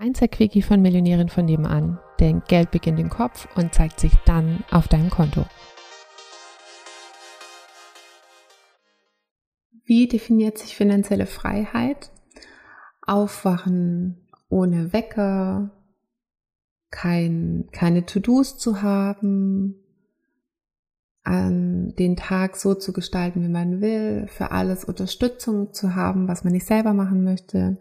Einser-Quickie von Millionärin von nebenan, denn Geld beginnt im Kopf und zeigt sich dann auf deinem Konto. Wie definiert sich finanzielle Freiheit? Aufwachen ohne Wecker, kein, keine To-Dos zu haben, an den Tag so zu gestalten, wie man will, für alles Unterstützung zu haben, was man nicht selber machen möchte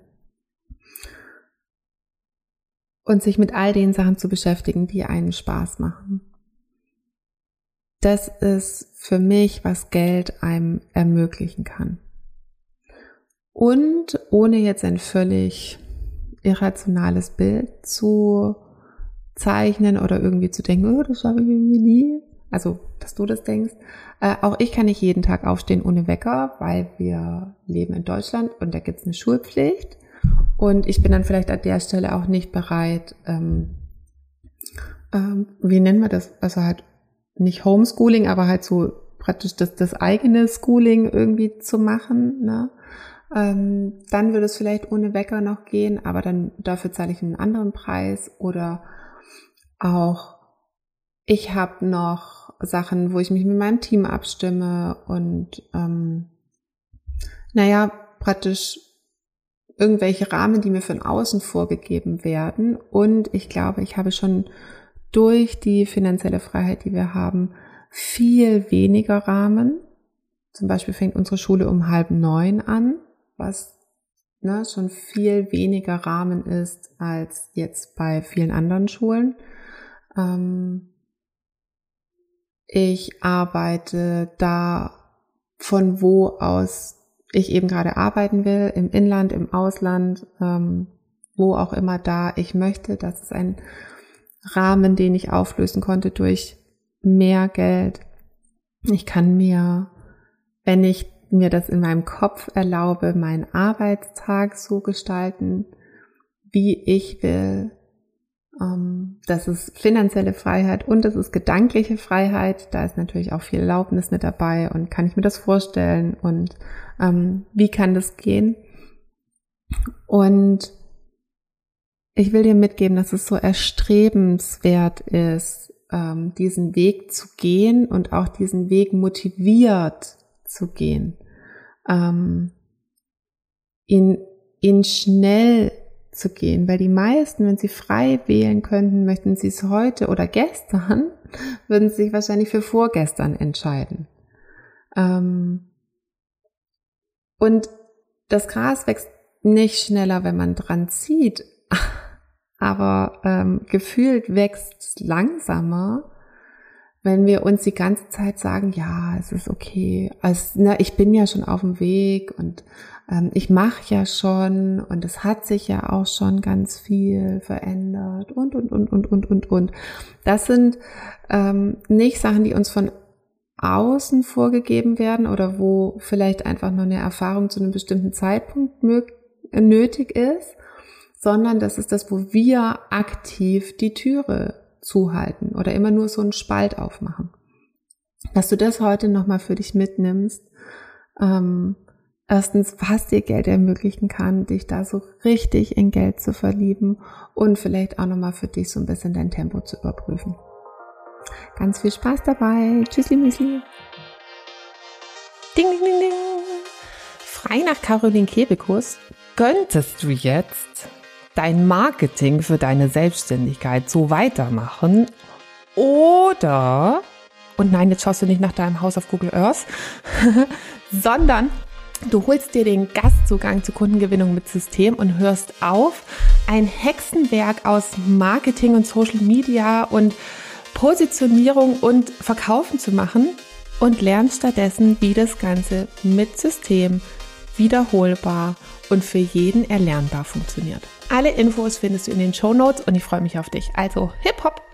und sich mit all den Sachen zu beschäftigen, die einen Spaß machen. Das ist für mich, was Geld einem ermöglichen kann. Und ohne jetzt ein völlig irrationales Bild zu zeichnen oder irgendwie zu denken, oh, das schaffe ich irgendwie nie. Also, dass du das denkst. Äh, auch ich kann nicht jeden Tag aufstehen ohne Wecker, weil wir leben in Deutschland und da gibt es eine Schulpflicht. Und ich bin dann vielleicht an der Stelle auch nicht bereit, ähm, ähm, wie nennen wir das? Also halt nicht Homeschooling, aber halt so praktisch das, das eigene Schooling irgendwie zu machen. Ne? Ähm, dann würde es vielleicht ohne Wecker noch gehen, aber dann dafür zahle ich einen anderen Preis. Oder auch, ich habe noch Sachen, wo ich mich mit meinem Team abstimme und ähm, naja, praktisch irgendwelche Rahmen, die mir von außen vorgegeben werden. Und ich glaube, ich habe schon durch die finanzielle Freiheit, die wir haben, viel weniger Rahmen. Zum Beispiel fängt unsere Schule um halb neun an, was ne, schon viel weniger Rahmen ist als jetzt bei vielen anderen Schulen. Ähm, ich arbeite da von wo aus ich eben gerade arbeiten will, im Inland, im Ausland, ähm, wo auch immer da ich möchte. Das ist ein Rahmen, den ich auflösen konnte durch mehr Geld. Ich kann mir, wenn ich mir das in meinem Kopf erlaube, meinen Arbeitstag so gestalten, wie ich will. Ähm, das ist finanzielle Freiheit und das ist gedankliche Freiheit. Da ist natürlich auch viel Erlaubnis mit dabei und kann ich mir das vorstellen und ähm, wie kann das gehen? Und ich will dir mitgeben, dass es so erstrebenswert ist, ähm, diesen Weg zu gehen und auch diesen Weg motiviert zu gehen. Ähm, ihn, ihn schnell zu gehen, weil die meisten, wenn sie frei wählen könnten, möchten sie es heute oder gestern, würden sie sich wahrscheinlich für vorgestern entscheiden. Ähm, und das Gras wächst nicht schneller, wenn man dran zieht, aber ähm, gefühlt wächst es langsamer, wenn wir uns die ganze Zeit sagen, ja, es ist okay, also, ne, ich bin ja schon auf dem Weg und ähm, ich mache ja schon und es hat sich ja auch schon ganz viel verändert und, und, und, und, und, und, und. Das sind ähm, nicht Sachen, die uns von außen vorgegeben werden oder wo vielleicht einfach nur eine Erfahrung zu einem bestimmten Zeitpunkt nötig ist, sondern das ist das, wo wir aktiv die Türe zuhalten oder immer nur so einen Spalt aufmachen. Dass du das heute nochmal für dich mitnimmst, ähm, erstens, was dir Geld ermöglichen kann, dich da so richtig in Geld zu verlieben und vielleicht auch nochmal für dich so ein bisschen dein Tempo zu überprüfen. Ganz viel Spaß dabei. Tschüssli, Müsli. Ding, ding, ding, ding. Frei nach Caroline Kebekus könntest du jetzt dein Marketing für deine Selbstständigkeit so weitermachen oder, und nein, jetzt schaust du nicht nach deinem Haus auf Google Earth, sondern du holst dir den Gastzugang zur Kundengewinnung mit System und hörst auf, ein Hexenwerk aus Marketing und Social Media und Positionierung und Verkaufen zu machen und lernst stattdessen, wie das Ganze mit System wiederholbar und für jeden erlernbar funktioniert. Alle Infos findest du in den Show Notes und ich freue mich auf dich. Also Hip Hop!